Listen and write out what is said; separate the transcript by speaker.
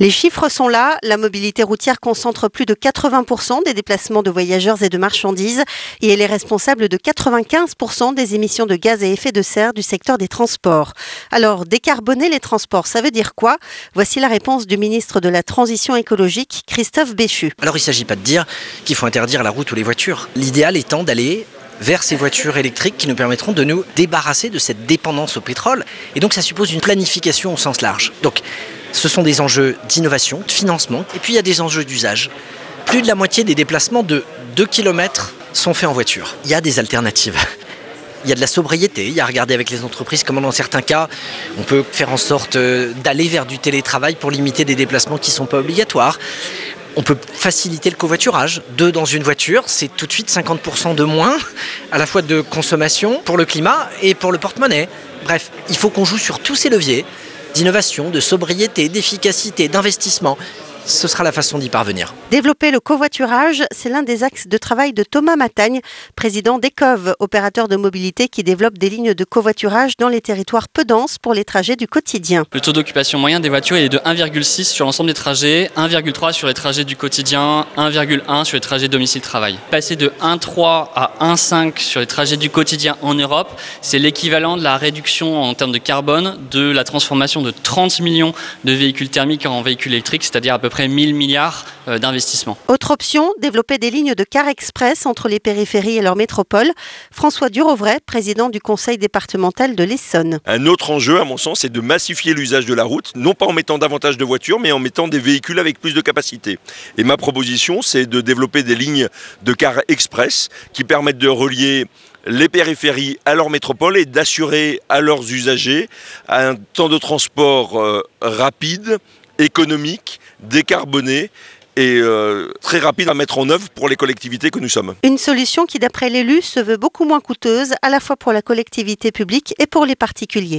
Speaker 1: Les chiffres sont là. La mobilité routière concentre plus de 80% des déplacements de voyageurs et de marchandises et elle est responsable de 95% des émissions de gaz à effet de serre du secteur des transports. Alors, décarboner les transports, ça veut dire quoi? Voici la réponse du ministre de la Transition écologique, Christophe Béchu.
Speaker 2: Alors, il ne s'agit pas de dire qu'il faut interdire la route ou les voitures. L'idéal étant d'aller vers ces voitures électriques qui nous permettront de nous débarrasser de cette dépendance au pétrole. Et donc ça suppose une planification au sens large. Donc ce sont des enjeux d'innovation, de financement, et puis il y a des enjeux d'usage. Plus de la moitié des déplacements de 2 km sont faits en voiture. Il y a des alternatives. Il y a de la sobriété, il y a à regarder avec les entreprises comment dans certains cas on peut faire en sorte euh, d'aller vers du télétravail pour limiter des déplacements qui ne sont pas obligatoires. On peut faciliter le covoiturage. Deux dans une voiture, c'est tout de suite 50% de moins, à la fois de consommation pour le climat et pour le porte-monnaie. Bref, il faut qu'on joue sur tous ces leviers d'innovation, de sobriété, d'efficacité, d'investissement ce sera la façon d'y parvenir.
Speaker 1: Développer le covoiturage, c'est l'un des axes de travail de Thomas Matagne, président d'ECOV, opérateur de mobilité qui développe des lignes de covoiturage dans les territoires peu denses pour les trajets du quotidien.
Speaker 3: Le taux d'occupation moyen des voitures est de 1,6 sur l'ensemble des trajets, 1,3 sur les trajets du quotidien, 1,1 sur les trajets domicile-travail. Passer de 1,3 à 1,5 sur les trajets du quotidien en Europe, c'est l'équivalent de la réduction en termes de carbone de la transformation de 30 millions de véhicules thermiques en véhicules électriques, c'est-à-dire à peu près 1000 milliards euh, d'investissements.
Speaker 1: Autre option, développer des lignes de car express entre les périphéries et leur métropole. François Durovray, président du conseil départemental de l'Essonne.
Speaker 4: Un autre enjeu, à mon sens, c'est de massifier l'usage de la route, non pas en mettant davantage de voitures, mais en mettant des véhicules avec plus de capacité. Et ma proposition, c'est de développer des lignes de car express qui permettent de relier les périphéries à leur métropole et d'assurer à leurs usagers un temps de transport euh, rapide, économique, décarboné et euh, très rapide à mettre en œuvre pour les collectivités que nous sommes.
Speaker 1: Une solution qui, d'après l'élu, se veut beaucoup moins coûteuse à la fois pour la collectivité publique et pour les particuliers.